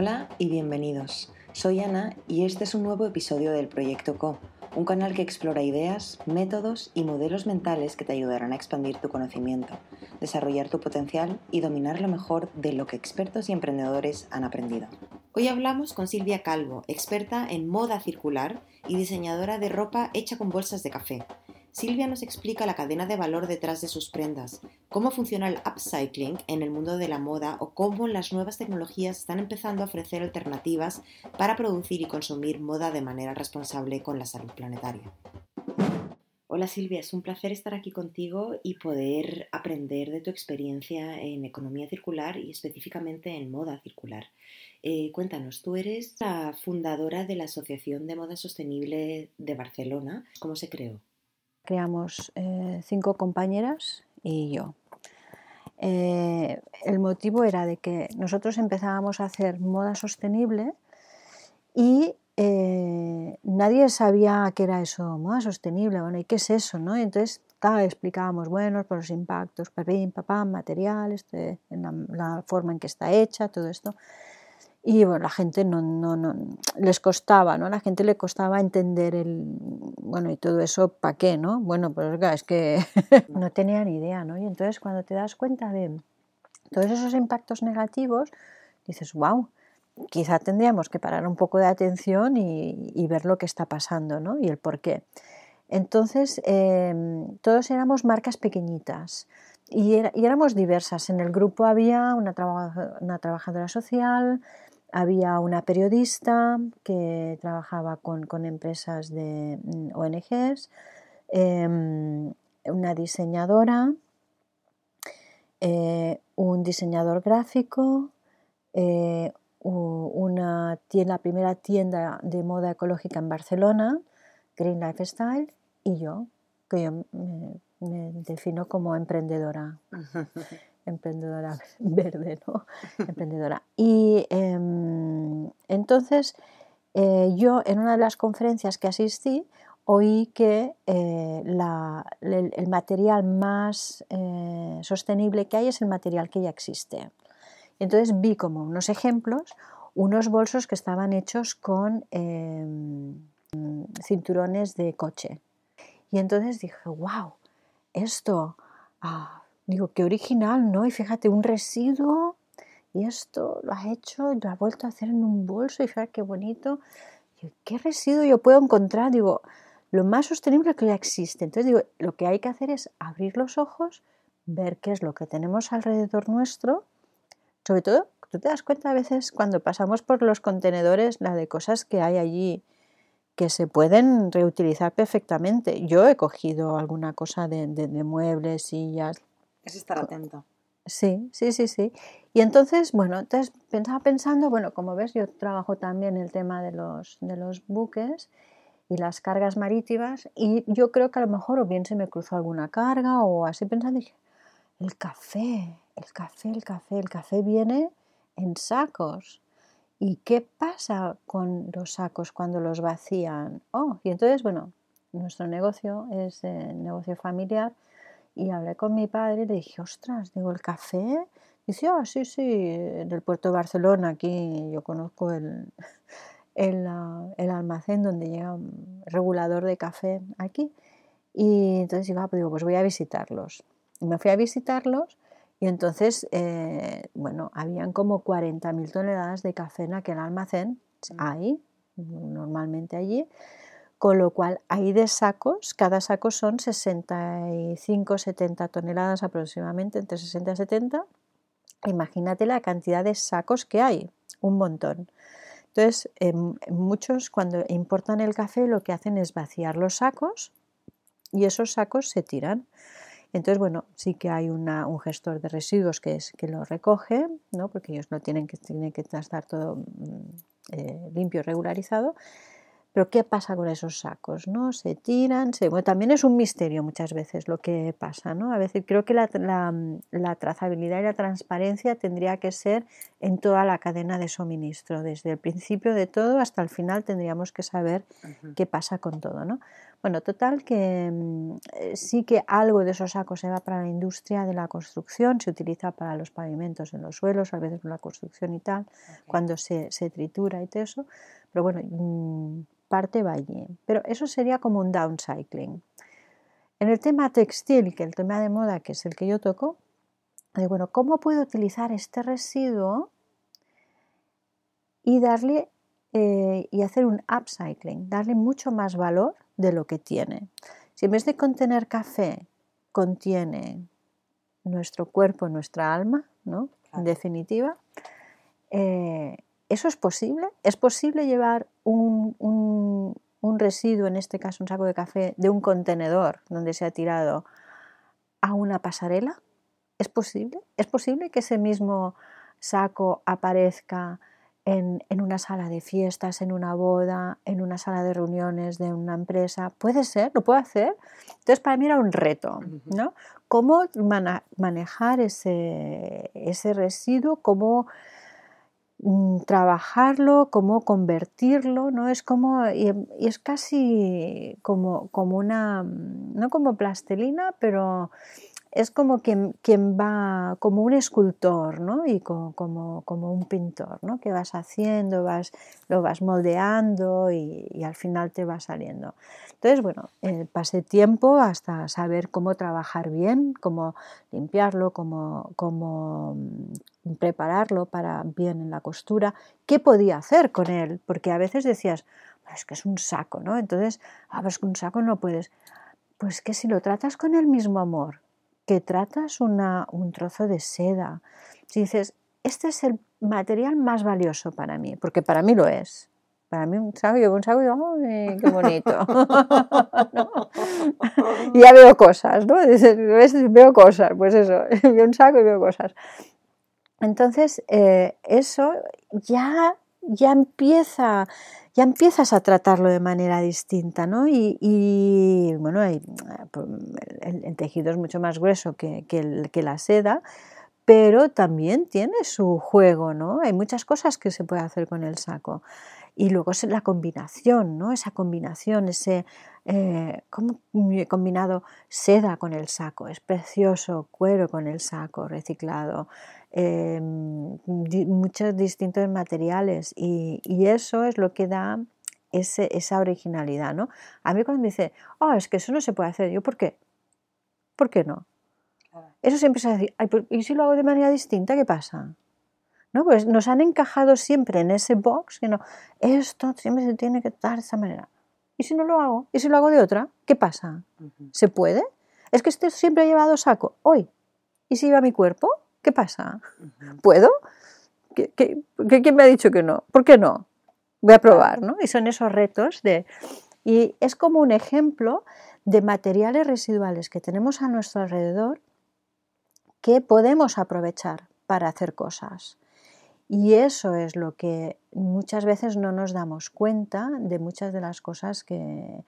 Hola y bienvenidos. Soy Ana y este es un nuevo episodio del Proyecto Co, un canal que explora ideas, métodos y modelos mentales que te ayudarán a expandir tu conocimiento, desarrollar tu potencial y dominar lo mejor de lo que expertos y emprendedores han aprendido. Hoy hablamos con Silvia Calvo, experta en moda circular y diseñadora de ropa hecha con bolsas de café. Silvia nos explica la cadena de valor detrás de sus prendas, cómo funciona el upcycling en el mundo de la moda o cómo las nuevas tecnologías están empezando a ofrecer alternativas para producir y consumir moda de manera responsable con la salud planetaria. Hola Silvia, es un placer estar aquí contigo y poder aprender de tu experiencia en economía circular y específicamente en moda circular. Eh, cuéntanos, tú eres la fundadora de la Asociación de Moda Sostenible de Barcelona. ¿Cómo se creó? creamos eh, cinco compañeras y yo. Eh, el motivo era de que nosotros empezábamos a hacer moda sostenible y eh, nadie sabía qué era eso, moda sostenible, bueno, ¿y qué es eso? ¿no? Entonces explicábamos, bueno, por los impactos, papá, materiales, la, la forma en que está hecha, todo esto y bueno, la gente no, no, no, les costaba, ¿no? La gente le costaba entender el, bueno, y todo eso, ¿para qué, no? Bueno, pues es que no tenía ni idea, ¿no? Y entonces cuando te das cuenta de todos esos impactos negativos, dices, wow, quizá tendríamos que parar un poco de atención y, ver lo que está pasando, ¿no? Y el por qué. Entonces, em, todos éramos marcas pequeñitas y, éramos diversas. En el grupo había una, una trabajadora social, había una periodista que trabajaba con, empresas de mm, ONGs, em, una diseñadora, eh, un diseñador gráfico, eh, una la primera tienda de moda ecológica en Barcelona, Green Lifestyle, y yo, que yo me defino como emprendedora. emprendedora verde, ¿no? emprendedora. Y em, entonces eh, yo en una de las conferencias que asistí oí que eh, el, material más eh, sostenible que hay es el material que ya existe. Entonces vi como unos ejemplos, unos bolsos que estaban hechos con em, cinturones de coche. Y entonces dije, wow, esto... Ah, Digo, qué original, ¿no? Y fíjate, un residuo y esto lo has hecho y lo has vuelto a hacer en un bolso y fíjate qué bonito. ¿Qué residuo yo puedo encontrar? Digo, lo más sostenible que ya existe. Entonces digo, lo que hay que hacer es abrir los ojos, ver qué es lo que tenemos alrededor nuestro. Sobre todo, tú te das cuenta a veces cuando pasamos por los contenedores, la de cosas que hay allí que se pueden reutilizar perfectamente. Yo he cogido alguna cosa de, de, de muebles, sillas, es estar atento. Sí, sí, sí, sí. Y entonces, bueno, entonces pensaba pensando, bueno, como ves, yo trabajo también el tema de los, de los buques y las cargas marítimas y yo creo que a lo mejor o bien se me cruzó alguna carga o así pensando, dije, el café, el café, el café, el café viene en sacos. ¿Y qué pasa con los sacos cuando los vacían? Oh, y entonces, bueno, nuestro negocio es eh, negocio familiar y hablé con mi padre y le dije, ostras, digo, ¿el café? Dice, ah, sí, sí, en el puerto de Barcelona, aquí yo conozco el, el, el almacén donde llega un regulador de café aquí. Y entonces digo, ah, pues, digo, pues voy a visitarlos. Y me fui a visitarlos y entonces, eh, bueno, habían como 40.000 toneladas de café en aquel almacén, mm. ahí, normalmente allí con lo cual hay de sacos, cada saco son 65-70 toneladas aproximadamente, entre 60 y 70. Imagínate la cantidad de sacos que hay, un montón. Entonces, muchos cuando importan el café lo que hacen es vaciar los sacos y esos sacos se tiran. Entonces, bueno, sí que hay un gestor de residuos que es lo recoge, ¿no? porque ellos no tienen que, tienen que estar todo mm, eh, limpio, regularizado, Pero ¿qué pasa con esos sacos? ¿no? Se tiran, se... también es un misterio muchas veces lo que pasa. ¿no? A veces creo que la, trazabilidad y la transparencia tendría que ser en toda la cadena de suministro. Desde el principio de todo hasta el final tendríamos que saber qué pasa con todo. ¿no? Bueno, total que mm, eh, sí que algo de esos sacos se va para la industria de la construcción, se utiliza para los pavimentos en los suelos, a veces para la construcción y tal, cuando se, se, tritura y todo eso. Pero bueno, mm, parte va allí. Pero eso sería como un downcycling. En el tema textil, que el tema de moda, que es el que yo toco, bueno, ¿cómo puedo utilizar este residuo y darle eh, y hacer un upcycling, darle mucho más valor de lo que tiene? Si en vez de contener café, contiene nuestro cuerpo, nuestra alma, ¿no? En definitiva, eh, ¿Eso es posible? ¿Es posible llevar un, residuo, en este caso un saco de café, de un contenedor donde se ha tirado a una pasarela? ¿Es posible? ¿Es posible que ese mismo saco aparezca en, una sala de fiestas, en una boda, en una sala de reuniones de una empresa? ¿Puede ser? ¿Lo puedo hacer? Entonces, para mí era un reto, ¿no? ¿Cómo manejar ese, ese residuo? ¿Cómo Mm, trabajarlo, cómo convertirlo, ¿no? Es como, y, es casi como, como una, mm, no como plastelina, pero es como quien, quien va, como un escultor, ¿no? Y como, como, un pintor, ¿no? Que vas haciendo, vas, lo vas moldeando y, al final te va saliendo. Entonces, bueno, eh, pasé tiempo hasta saber cómo trabajar bien, cómo limpiarlo, cómo, cómo mm, prepararlo para bien en la costura, qué podía hacer con él, porque a veces decías, es que es un saco, ¿no? Entonces, ah, pues un saco no puedes. Pues que si lo tratas con el mismo amor, que tratas un trozo de seda, si dices, este es el material más valioso para mí, porque para mí lo es. Para mí un saco, yo un saco y digo, ¡ay, qué bonito! y ya veo cosas, ¿no? Veo cosas, pues eso, veo un saco y veo cosas. Entonces, eh, eso ya, ya empieza ya empiezas a tratarlo de manera distinta, ¿no? Y, bueno, pues, el, tejido es mucho más grueso que, la seda, pero también tiene su juego, ¿no? Hay muchas cosas que se puede hacer con el saco. Y luego es la combinación, ¿no? Esa combinación, ese, eh, ¿cómo he combinado seda con el saco? Es precioso, cuero con el saco reciclado, Em, muchos distintos materiales y, eso es lo que da ese, esa originalidad, ¿no? A mí cuando me dice, oh, es que eso no se puede hacer, yo, ¿por qué? ¿Por qué no? Eso siempre se decir, ¿y si lo hago de manera distinta, qué pasa? ¿No? Pues nos han encajado siempre en ese box que no, esto siempre se tiene que dar de esa manera. ¿Y si no lo hago? ¿Y si lo hago de otra? ¿Qué pasa? ¿Se puede? Es que esto siempre ha llevado saco. Hoy. ¿Y si iba mi cuerpo? ¿Qué pasa? ¿Puedo? quién me ha dicho que no? ¿Por qué no? Voy a probar, ¿no? Y son esos retos de... Y es como un ejemplo de materiales residuales que tenemos a nuestro alrededor que podemos aprovechar para hacer cosas. Y eso es lo que muchas veces no nos damos cuenta de muchas de las cosas que,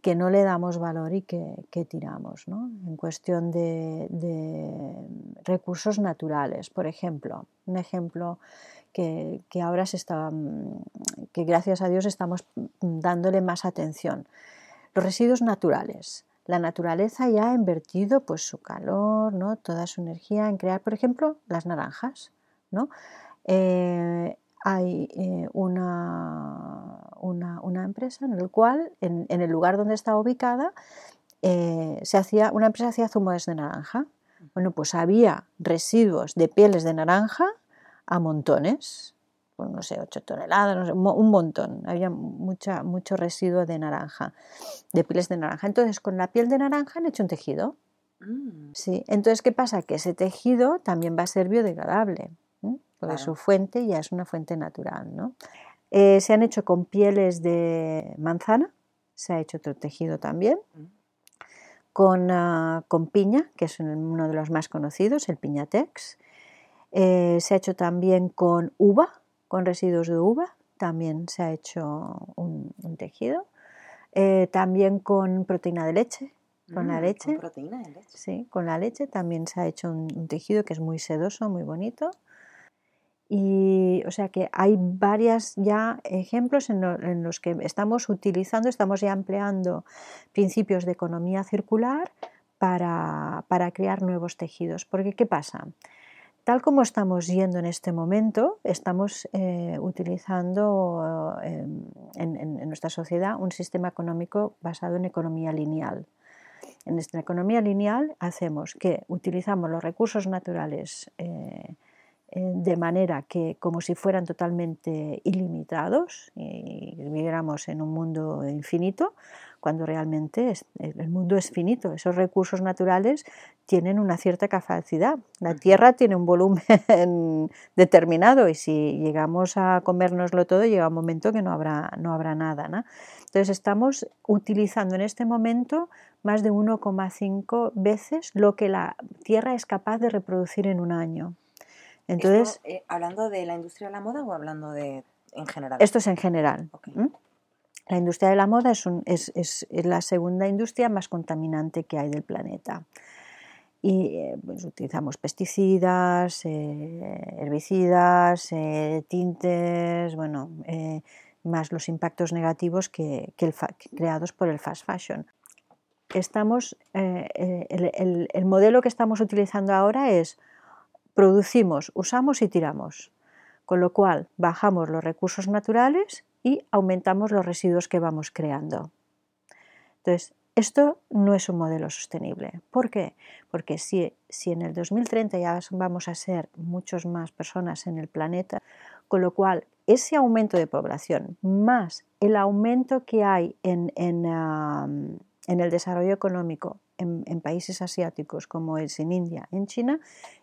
que no le damos valor y que, tiramos, ¿no? en cuestión de, recursos naturales. Por ejemplo, un ejemplo que, ahora se está, que gracias a Dios estamos dándole más atención. Los residuos naturales. La naturaleza ya ha invertido pues, su calor, ¿no? toda su energía en crear, por ejemplo, las naranjas. ¿no? Eh, hay eh, una, una, empresa en el cual, en, el lugar donde está ubicada, eh, se hacía, una empresa hacía zumos de naranja. Bueno, pues había residuos de pieles de naranja a montones, pues no sé, 8 toneladas, un montón. Había mucha, mucho residuo de naranja, de pieles de naranja. Entonces, con la piel de naranja han hecho un tejido. Mm. Sí, entonces, ¿qué pasa? Que ese tejido también va a ser biodegradable porque su fuente ya es una fuente natural. ¿no? Eh, se han hecho con pieles de manzana, se ha hecho otro tejido también, con, ah, con, piña, que es uno de los más conocidos, el piñatex. Eh, se ha hecho también con uva, con residuos de uva, también se ha hecho un, tejido. Eh, también con proteína de leche, con la mm, leche. Con proteína de leche. Sí, con la leche también se ha hecho un, tejido que es muy sedoso, muy bonito. Y o sea que hay varios ya ejemplos en, los que estamos utilizando, estamos ya empleando principios de economía circular para, para crear nuevos tejidos. Porque, ¿qué pasa? Tal como estamos yendo en este momento, estamos eh, utilizando eh, en, nuestra sociedad un sistema económico basado en economía lineal. En esta economía lineal hacemos que utilizamos los recursos naturales eh, de manera que como si fueran totalmente ilimitados y viviéramos en un mundo infinito, cuando realmente el mundo es finito. Esos recursos naturales tienen una cierta capacidad. La Tierra tiene un volumen determinado y si llegamos a comérnoslo todo, llega un momento que no habrá, no habrá nada. Entonces estamos utilizando en este momento más de 1,5 veces lo que la Tierra es capaz de reproducir en un año. Entonces, eh, ¿Hablando de la industria de la moda o hablando de en general? Esto es en general. La industria de la moda es, la segunda industria más contaminante que hay del planeta. Y eh, pues, utilizamos pesticidas, eh, herbicidas, eh, tintes, bueno, más los impactos negativos que, creados por el fast fashion. Estamos, el, el modelo que estamos utilizando ahora es producimos, usamos y tiramos, con lo cual bajamos los recursos naturales y aumentamos los residuos que vamos creando. Entonces, esto no es un modelo sostenible. ¿Por qué? Porque si, si en el 2030 ya vamos a ser muchas más personas en el planeta, con lo cual ese aumento de población más el aumento que hay en, en, el desarrollo económico en, países asiáticos como es en India, en China,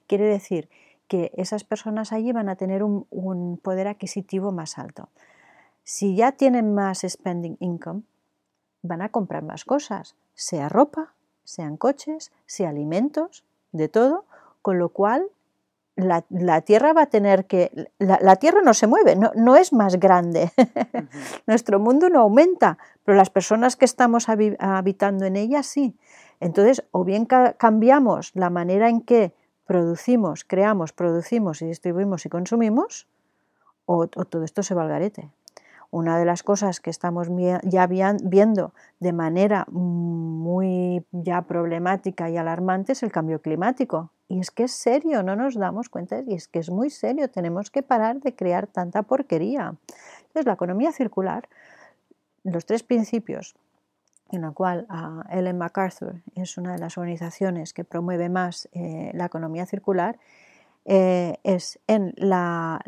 quiere decir que esas personas allí van a tener un poder adquisitivo más alto. Si ya tienen más spending income, van a comprar más cosas, sea ropa, sean coches, sea alimentos, de todo, con lo cual la, Tierra va a tener que... La, Tierra no se mueve, no, es más grande. Nuestro mundo no aumenta, pero las personas que estamos habitando en ella sí. Entonces, o bien cambiamos la manera en que producimos, creamos, producimos y distribuimos y consumimos, o, todo esto se va al garete. Una de las cosas que estamos ya viendo de manera muy ya problemática y alarmante es el cambio climático. Y es que es serio, no nos damos cuenta, y es que es muy serio, tenemos que parar de crear tanta porquería. Entonces, la economía circular, los tres principios en la cual Ellen MacArthur es una de las organizaciones que promueve más eh, la economía circular, eh, es en la,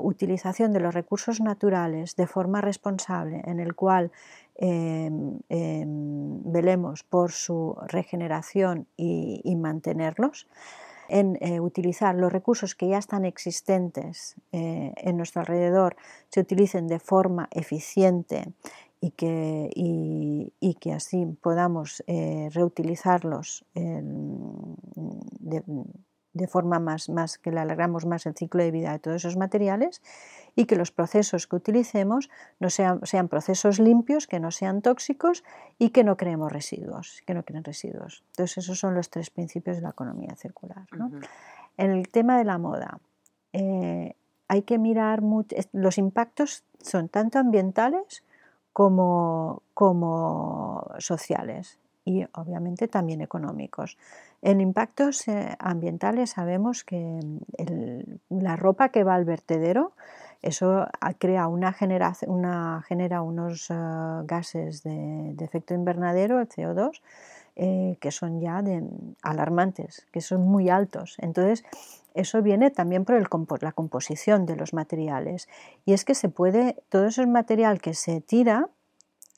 utilización de los recursos naturales de forma responsable, en el cual em, em, velemos por su regeneración y, mantenerlos, en eh, utilizar los recursos que ya están existentes en nuestro alrededor, se utilicen de forma eficiente y que, y, que así podamos reutilizarlos de, de forma más, más que le alargamos más el ciclo de vida de todos esos materiales y que los procesos que utilicemos no sean, sean procesos limpios, que no sean tóxicos y que no creemos residuos, que no creen residuos. Entonces esos son los tres principios de la economía circular. En el tema de la moda, eh, hay que mirar los impactos son tanto ambientales como, como sociales y obviamente también económicos. En impactos eh, ambientales sabemos que la ropa que va al vertedero, eso crea una, una genera unos eh, gases de, efecto invernadero, el CO2, eh, que son ya alarmantes, que son muy altos. Entonces, eso viene también por el, la composición de los materiales. Y es que se puede, todo ese material que se tira,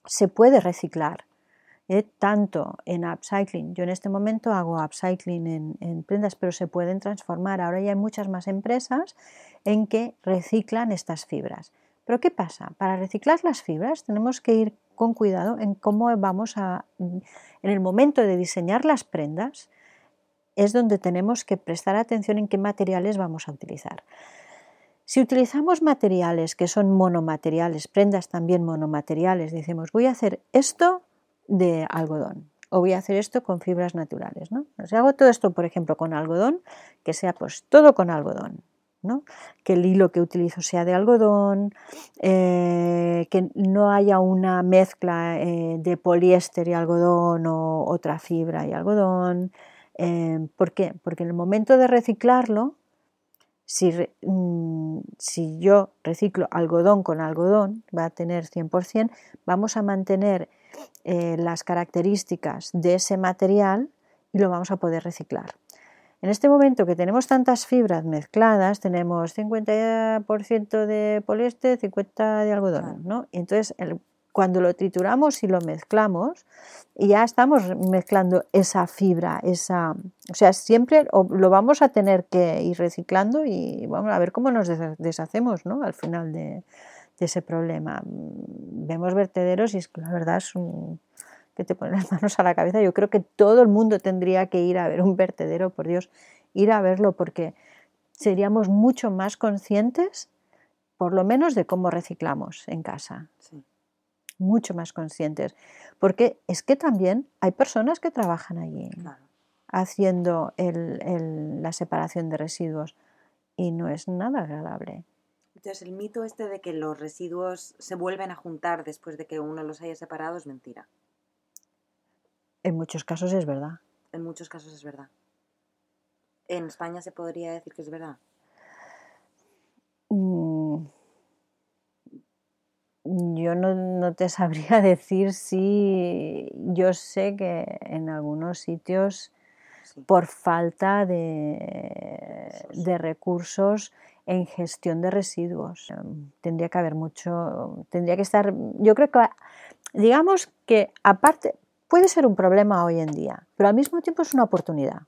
se puede reciclar. ¿eh? tanto en upcycling. Yo en este momento hago upcycling en, prendas, pero se pueden transformar. Ahora ya hay muchas más empresas en que reciclan estas fibras. Pero ¿qué pasa? Para reciclar las fibras tenemos que ir con cuidado en cómo vamos a, en el momento de diseñar las prendas, es donde tenemos que prestar atención en qué materiales vamos a utilizar. Si utilizamos materiales que son monomateriales, prendas también monomateriales, decimos voy a hacer esto de algodón o voy a hacer esto con fibras naturales. ¿no? Si hago todo esto, por ejemplo, con algodón, que sea pues todo con algodón. ¿no? que el hilo que utilizo sea de algodón, eh, que no haya una mezcla eh, de poliéster y algodón o otra fibra y algodón. Eh, ¿Por qué? Porque en el momento de reciclarlo, si, mm, si, yo reciclo algodón con algodón, va a tener 100%, vamos a mantener las características de ese material y lo vamos a poder reciclar. En este momento que tenemos tantas fibras mezcladas, tenemos 50% de poliéster, 50% de algodón, ¿no? entonces, cuando lo trituramos y lo mezclamos, ya estamos mezclando esa fibra, esa, o sea, siempre lo vamos a tener que ir reciclando y vamos a ver cómo nos deshacemos, ¿no? Al final de, ese problema. Vemos vertederos y es que la verdad es un que te ponen las manos a la cabeza. Yo creo que todo el mundo tendría que ir a ver un vertedero, por Dios, ir a verlo porque seríamos mucho más conscientes, por lo menos, de cómo reciclamos en casa. Mucho más conscientes. Porque es que también hay personas que trabajan allí haciendo la separación de residuos y no es nada agradable. Entonces, el mito este de que los residuos se vuelven a juntar después de que uno los haya separado es mentira. En muchos casos es verdad. En muchos casos es verdad. ¿En España se podría decir que es verdad? Yo no, te sabría decir si yo sé que en algunos sitios por falta de, de, recursos en gestión de residuos. Em, tendría que haber mucho, tendría que estar, yo creo que, digamos que aparte, puede ser un problema hoy en día, pero al mismo tiempo es una oportunidad.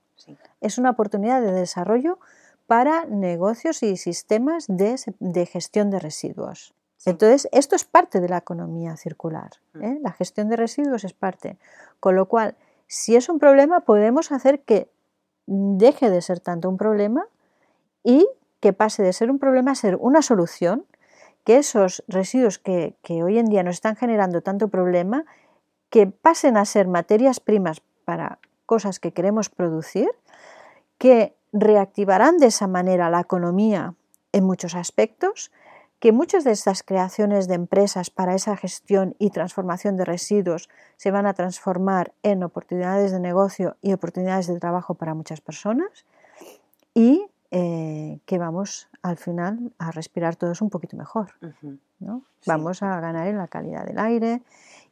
Es una oportunidad de desarrollo para negocios y sistemas de, gestión de residuos. Entonces, esto es parte de la economía circular. Mm. ¿eh? La gestión de residuos es parte. Con lo cual, si es un problema, podemos hacer que deje de ser tanto un problema y que pase de ser un problema a ser una solución, que esos residuos que, que hoy en día nos están generando tanto problema que pasen a ser materias primas para cosas que queremos producir, que reactivarán de esa manera la economía en muchos aspectos, que muchas de estas creaciones de empresas para esa gestión y transformación de residuos se van a transformar en oportunidades de negocio y oportunidades de trabajo para muchas personas y eh, que vamos al final a respirar todos un poquito mejor. Vamos a ganar en la calidad del aire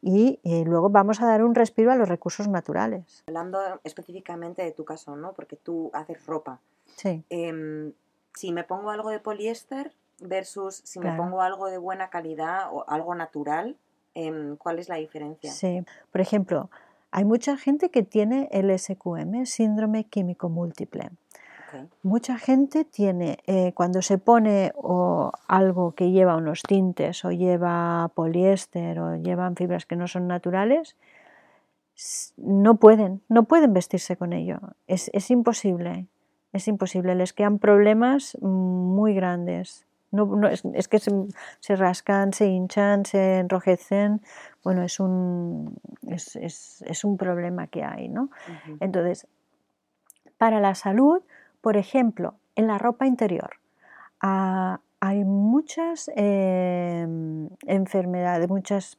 y eh, luego vamos a dar un respiro a los recursos naturales. Hablando específicamente de tu caso, ¿no? Porque tú haces ropa. Sí. Em, si me pongo algo de poliéster versus si me pongo algo de buena calidad o algo natural, em, ¿cuál es la diferencia? Sí, por ejemplo, hay mucha gente que tiene el SQM, síndrome químico múltiple. Mucha gente tiene, eh, cuando se pone algo que lleva unos tintes o lleva poliéster o llevan fibras que no son naturales, no pueden, no pueden vestirse con ello. Es, imposible, es imposible. Les quedan problemas muy grandes. No, es, que se, rascan, se hinchan, se enrojecen. Bueno, es un, es, un problema que hay, ¿no? Entonces, para la salud, por ejemplo, en la ropa interior ah, hay muchas em, enfermedades, muchas,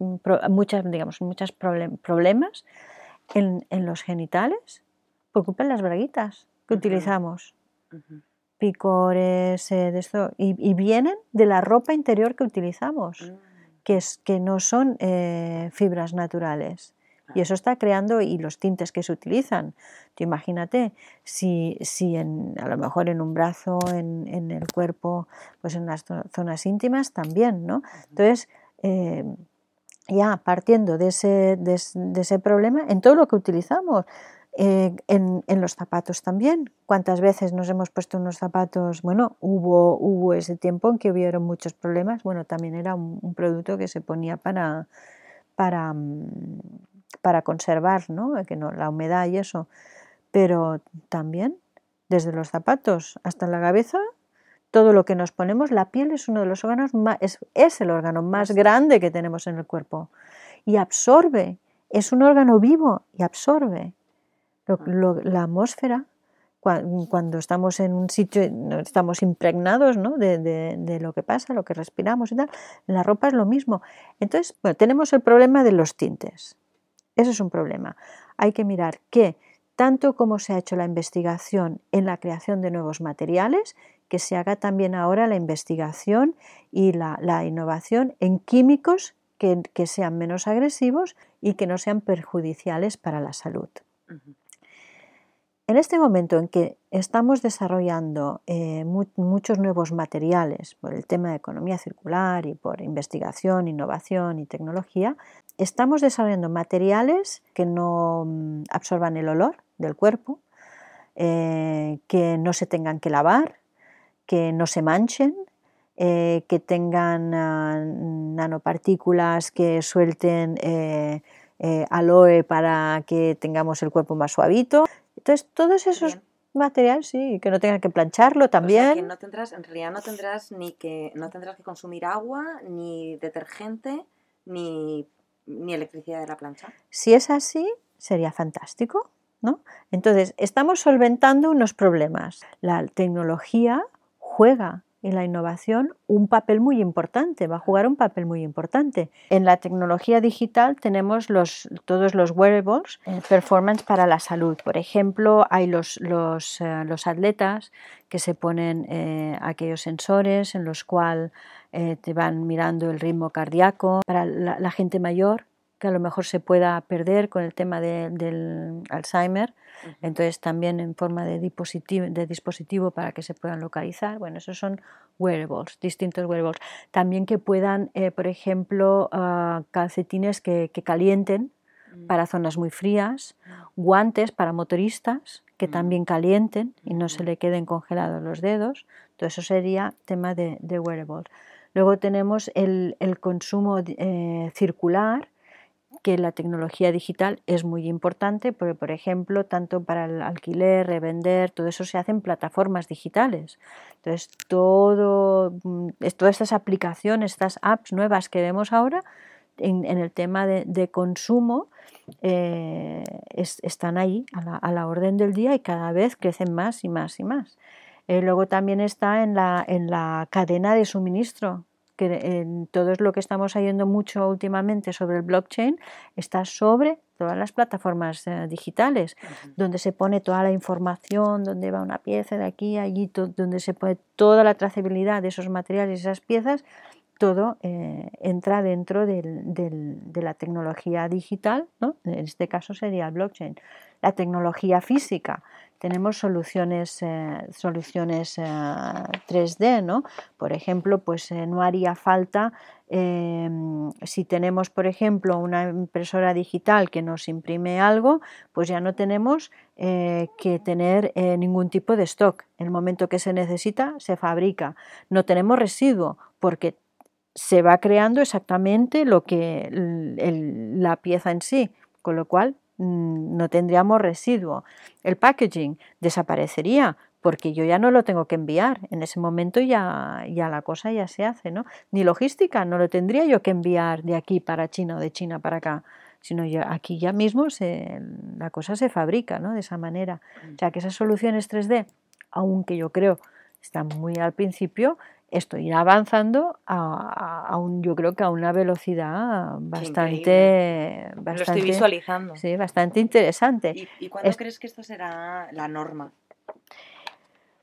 muchas, digamos, muchos problemas en, los genitales por culpa de las braguitas que utilizamos. Picores, eh, de esto, y, vienen de la ropa interior que utilizamos, mm. que, es, que no son eh, fibras naturales. Y eso está creando, y los tintes que se utilizan. Tú imagínate, si, si en, a lo mejor en un brazo, en, en, el cuerpo, pues en las zonas íntimas también, ¿no? Entonces, eh, ya partiendo de ese, de, ese problema, en todo lo que utilizamos, eh, en, los zapatos también. ¿Cuántas veces nos hemos puesto unos zapatos? Bueno, hubo, hubo ese tiempo en que hubieron muchos problemas. Bueno, también era un, un producto que se ponía para, para, mm, para conservar ¿no? Que no, la humedad y eso. Pero también, desde los zapatos hasta la cabeza, todo lo que nos ponemos, la piel es uno de los órganos más, es, el órgano más grande que tenemos en el cuerpo y absorbe, es un órgano vivo y absorbe ah. la atmósfera cuando estamos en un sitio, estamos impregnados ¿no? de, lo que pasa, lo que respiramos y tal. La ropa es lo mismo. Entonces, bueno, tenemos el problema de los tintes. Eso es un problema. Hay que mirar que, tanto como se ha hecho la investigación en la creación de nuevos materiales, que se haga también ahora la investigación y la, innovación en químicos que, sean menos agresivos y que no sean perjudiciales para la salud. En este momento en que estamos desarrollando eh, muchos nuevos materiales por el tema de economía circular y por investigación, innovación y tecnología, estamos desarrollando materiales que no mm, absorban el olor del cuerpo, eh, que no se tengan que lavar, que no se manchen, eh, que tengan ah, nanopartículas que suelten aloe para que tengamos el cuerpo más suavito. Entonces, todos esos materiales, sí, que no tengan que plancharlo también. que no tendrás, en realidad no tendrás ni que, no tendrás que consumir agua, ni detergente, ni, ni electricidad de la plancha. Si es así, sería fantástico. ¿No? Entonces, estamos solventando unos problemas. La tecnología juega en la innovación un papel muy importante, va a jugar un papel muy importante. En la tecnología digital tenemos los, todos los wearables, eh, performance para la salud. Por ejemplo, hay los, los, eh, los atletas que se ponen eh, aquellos sensores en los cuales te van mirando el ritmo cardíaco. Para la gente mayor que a lo mejor se pueda perder con el tema del Alzheimer, entonces también en forma de dispositivo, de dispositivo para que se puedan localizar. Bueno, esos son wearables, distintos wearables. También que puedan, eh, por ejemplo, ah, calcetines que, calienten mm. para zonas muy frías, guantes para motoristas que mm. también calienten y no se le queden congelados los dedos. Todo eso sería tema de, wearables. Luego tenemos el, consumo eh, circular, que la tecnología digital es muy importante porque, por ejemplo, tanto para el alquiler, revender, todo eso se hace en plataformas digitales. Entonces, todo, mm, todas estas aplicaciones, estas apps nuevas que vemos ahora en, el tema de, consumo, eh, están ahí a la, orden del día y cada vez crecen más y más y más. Eh, luego también está en la, en la cadena de suministro que en todo lo que estamos oyendo mucho últimamente sobre el blockchain está sobre todas las plataformas eh, digitales, donde se pone toda la información, donde va una pieza de aquí a allí, donde se pone toda la trazabilidad de esos materiales, esas piezas, todo eh, entra dentro de la tecnología digital, ¿no? en este caso sería el blockchain. La tecnología física, tenemos soluciones, eh, soluciones 3D, eh, ¿no? Por ejemplo, pues eh, no haría falta em, si tenemos, por ejemplo, una impresora digital que nos imprime algo, pues ya no tenemos que tener ningún tipo de stock. En el momento que se necesita, se fabrica. No tenemos residuo porque se va creando exactamente lo que la pieza en sí, con lo cual no tendríamos residuo. El packaging desaparecería porque yo ya no lo tengo que enviar. En ese momento ya, ya la cosa ya se hace, ¿no? Ni logística, no lo tendría yo que enviar de aquí para China o de China para acá, sino aquí ya mismo se, la cosa se fabrica, ¿no? De esa manera. O sea que esas soluciones 3D, aunque yo creo están muy al principio, esto irá avanzando a, un, yo creo que a una velocidad bastante, bastante Lo estoy visualizando. Sí, bastante interesante. ¿Y, cuándo crees que esto será la norma?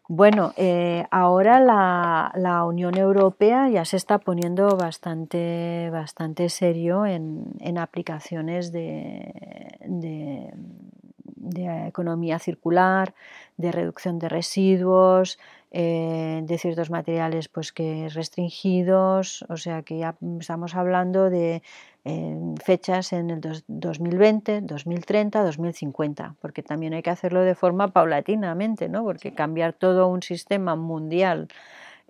Bueno, eh, ahora la, Unión Europea ya se está poniendo bastante, bastante serio en, aplicaciones de, de economía circular, de reducción de residuos, eh, de ciertos materiales pues que restringidos, o sea que ya estamos hablando de eh, fechas en el 2020, 2030, 2050, porque también hay que hacerlo de forma paulatinamente, ¿no? porque cambiar todo un sistema mundial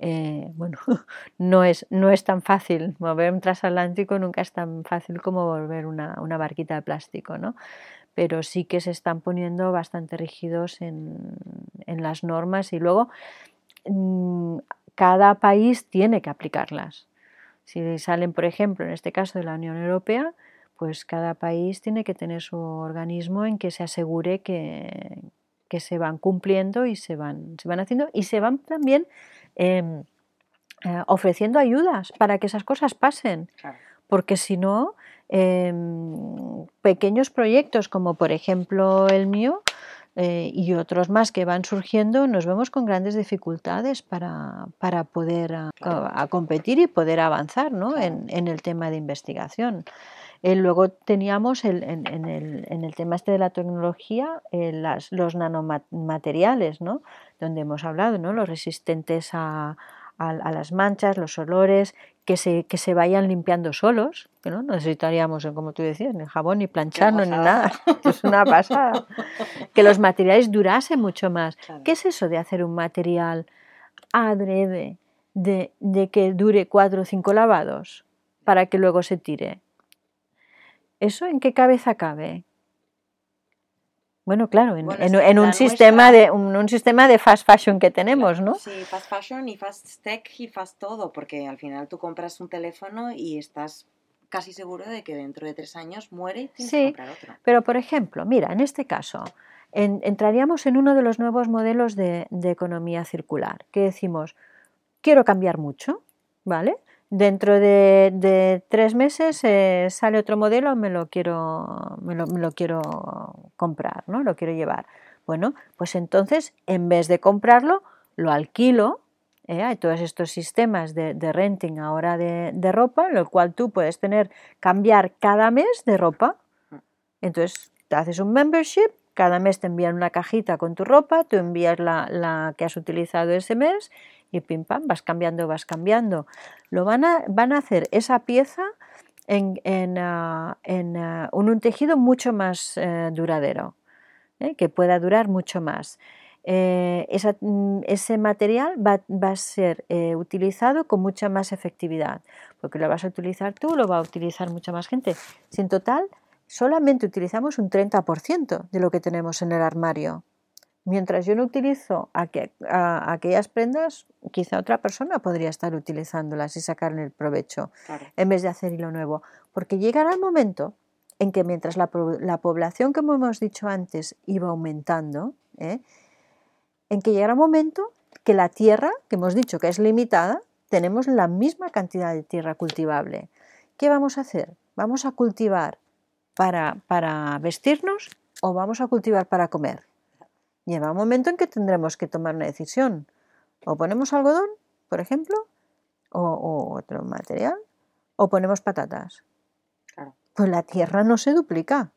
eh, bueno, no es, no es tan fácil. Mover un transatlántico nunca es tan fácil como volver una, una barquita de plástico, ¿no? Pero sí que se están poniendo bastante rígidos en, en las normas y luego Mm, cada país tiene que aplicarlas. Si salen, por ejemplo, en este caso de la Unión Europea, pues cada país tiene que tener su organismo en que se asegure que, se van cumpliendo y se van, se van haciendo y se van también em, eh, ofreciendo ayudas para que esas cosas pasen. Porque si no, em, pequeños proyectos como por ejemplo el mío, eh, y otros más que van surgiendo, nos vemos con grandes dificultades para, poder a, competir y poder avanzar en, el tema de investigación. Eh, luego teníamos en, el, tema este de la tecnología eh, los nanomateriales, ¿no? donde hemos hablado, ¿no? los resistentes a, a, las manchas, los olores, que se, que se vayan limpiando solos, que no necesitaríamos, como tú decías, ni jabón, ni plancharnos, ni nada. Es una pasada. que los materiales durasen mucho más. ¿Qué es eso de hacer un material adrede, de, de que dure cuatro o cinco lavados para que luego se tire? ¿Eso en qué cabeza cabe? Bueno, claro, en, un, sistema de, un, sistema de fast fashion que tenemos, ¿no? Sí, fast fashion y fast tech y fast todo, porque al final tú compras un teléfono y estás casi seguro de que dentro de tres años muere y tienes que comprar otro. Pero, por ejemplo, mira, en este caso, entraríamos en uno de los nuevos modelos de, de economía circular, que decimos, quiero cambiar mucho, ¿vale? Dentro de, tres meses eh, sale otro modelo, me lo quiero, me lo, quiero comprar, ¿no? Lo quiero llevar. Bueno, pues entonces, en vez de comprarlo, lo alquilo. ¿eh? Hay todos estos sistemas de, renting ahora de, ropa, lo cual tú puedes tener, cambiar cada mes de ropa. Entonces, te haces un membership, cada mes te envían una cajita con tu ropa, tú envías la, la que has utilizado ese mes y pim pam, vas cambiando, vas cambiando. Lo van a, van a hacer esa pieza en, en, ah, ah, un, tejido mucho más eh, duradero, ¿eh? que pueda durar mucho más. Eh, mm, ese material va, va a ser utilizado con mucha más efectividad, porque lo vas a utilizar tú, lo va a utilizar mucha más gente. Si en total solamente utilizamos un 30% de lo que tenemos en el armario. Mientras yo no utilizo aquellas prendas, quizá otra persona podría estar utilizándolas y sacarle el provecho en vez de hacer hilo nuevo. Porque llegará el momento en que mientras la, población, como hemos dicho antes, iba aumentando, ¿eh? en que llegará un momento que la tierra, que hemos dicho que es limitada, tenemos la misma cantidad de tierra cultivable. ¿Qué vamos a hacer? ¿Vamos a cultivar para vestirnos o vamos a cultivar para comer? Lleva un momento en que tendremos que tomar una decisión. O ponemos algodón, por ejemplo, o, otro material, o ponemos patatas. Pues la tierra no se duplica.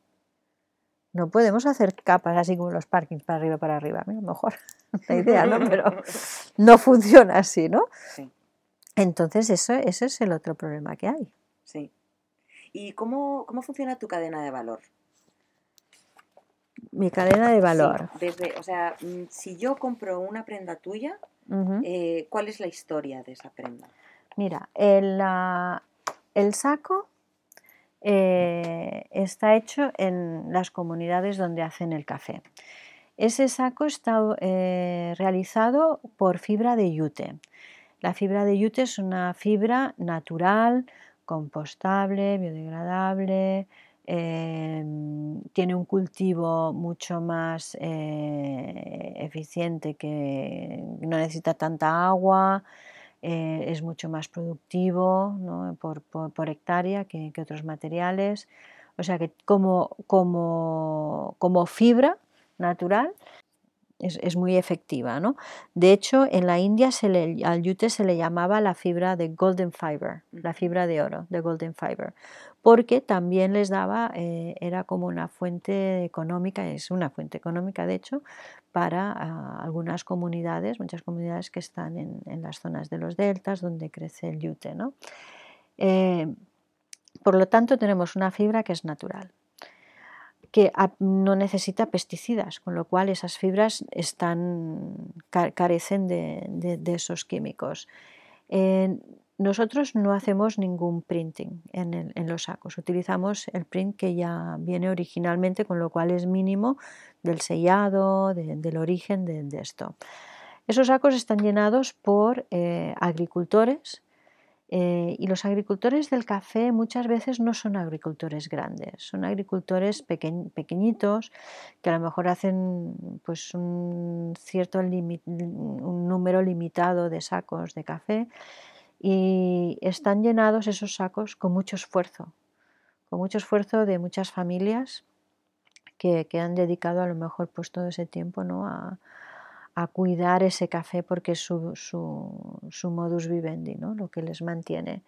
No podemos hacer capas así como los parkings para arriba, para arriba. A lo mejor la idea, ¿no? Pero no funciona así, ¿no? Sí. Entonces, eso, ese es el otro problema que hay. Sí. ¿Y cómo, cómo funciona tu cadena de valor? Mi cadena de valor. desde, o sea, mm, si yo compro una prenda tuya, eh, ¿cuál es la historia de esa prenda? Mira, el, el saco eh, está hecho en las comunidades donde hacen el café. Ese saco está eh, realizado por fibra de yute. La fibra de yute es una fibra natural, compostable, biodegradable, Em, tiene un cultivo mucho más eh, eficiente que no necesita tanta agua, eh, es mucho más productivo por, hectárea que, otros materiales. O sea que como, como, como fibra natural es, muy efectiva. ¿no? De hecho, en la India se le, al yute se le llamaba la fibra de golden fiber, la fibra de oro, de golden fiber, porque también les daba, eh, era como una fuente económica, es una fuente económica de hecho, para ah, algunas comunidades, muchas comunidades que están en, las zonas de los deltas donde crece el yute. ¿no? Eh, por lo tanto, tenemos una fibra que es natural que no necesita pesticidas, con lo cual esas fibras están, carecen de, esos químicos. Nosotros no hacemos ningún printing en, los sacos, utilizamos el print que ya viene originalmente, con lo cual es mínimo del sellado, del origen de, esto. Esos sacos están llenados por eh, agricultores eh, y los agricultores del café muchas veces no son agricultores grandes, son agricultores pequeñitos que a lo mejor hacen pues, un cierto un número limitado de sacos de café y están llenados esos sacos con mucho esfuerzo, con mucho esfuerzo de muchas familias que, han dedicado a lo mejor pues todo ese tiempo ¿no? a, a cuidar ese café porque es su, su, modus vivendi, ¿no? lo que les mantiene.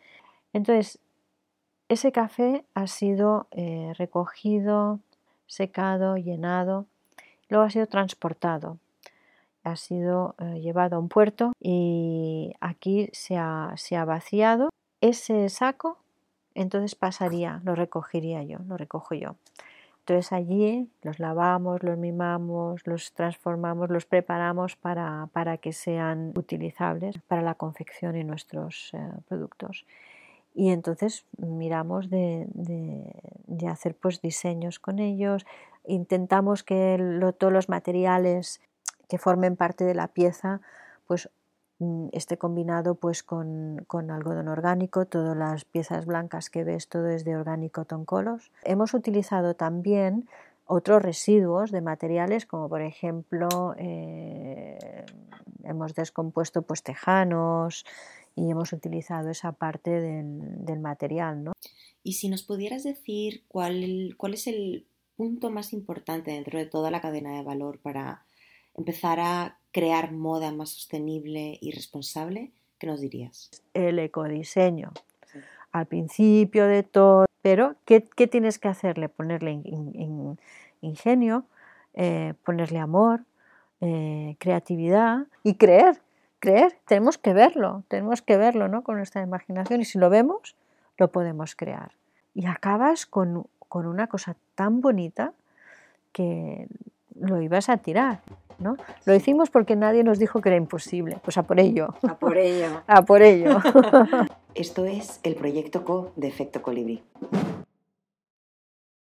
Entonces, ese café ha sido eh, recogido, secado, llenado, luego ha sido transportado, ha sido eh, llevado a un puerto y aquí se ha, se ha vaciado. Ese saco entonces pasaría, lo recogería yo, lo recojo yo. Entonces allí los lavamos, los mimamos, los transformamos, los preparamos para, que sean utilizables para la confección y nuestros eh, productos. Y entonces miramos de, hacer pues diseños con ellos, intentamos que todos los materiales que formen parte de la pieza pues Mm, esté combinado pues con, con, algodón orgánico, todas las piezas blancas que ves, todo es de orgánico toncolos. Hemos utilizado también otros residuos de materiales como por ejemplo eh, hemos descompuesto pues tejanos y hemos utilizado esa parte del, del material. ¿no? Y si nos pudieras decir cuál, cuál es el punto más importante dentro de toda la cadena de valor para empezar a crear moda más sostenible y responsable, ¿qué nos dirías? El ecodiseño. Al principio de todo, pero ¿qué, tienes que hacerle? Ponerle ingenio, eh, ponerle amor, eh, creatividad y creer, creer. Tenemos que verlo, tenemos que verlo ¿no? con nuestra imaginación y si lo vemos, lo podemos crear. Y acabas con, con una cosa tan bonita que lo ibas a tirar. ¿No? Lo hicimos porque nadie nos dijo que era imposible. Pues a por ello. A por ello. a por ello. Esto es el proyecto CO de Efecto Colibrí.